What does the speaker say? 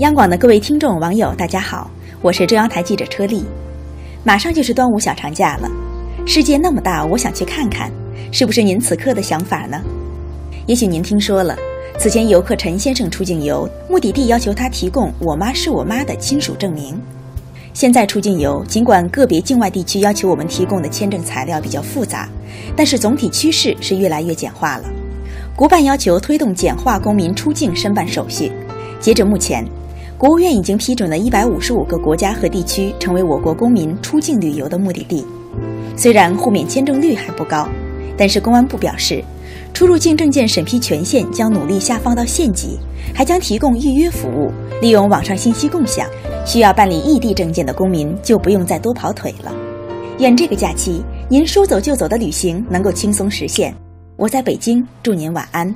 央广的各位听众、网友，大家好，我是中央台记者车丽。马上就是端午小长假了，世界那么大，我想去看看，是不是您此刻的想法呢？也许您听说了，此前游客陈先生出境游，目的地要求他提供“我妈是我妈”的亲属证明。现在出境游，尽管个别境外地区要求我们提供的签证材料比较复杂，但是总体趋势是越来越简化了。国办要求推动简化公民出境申办手续，截至目前。国务院已经批准了一百五十五个国家和地区成为我国公民出境旅游的目的地。虽然互免签证率还不高，但是公安部表示，出入境证件审批权限将努力下放到县级，还将提供预约服务，利用网上信息共享，需要办理异地证件的公民就不用再多跑腿了。愿这个假期您说走就走的旅行能够轻松实现。我在北京，祝您晚安。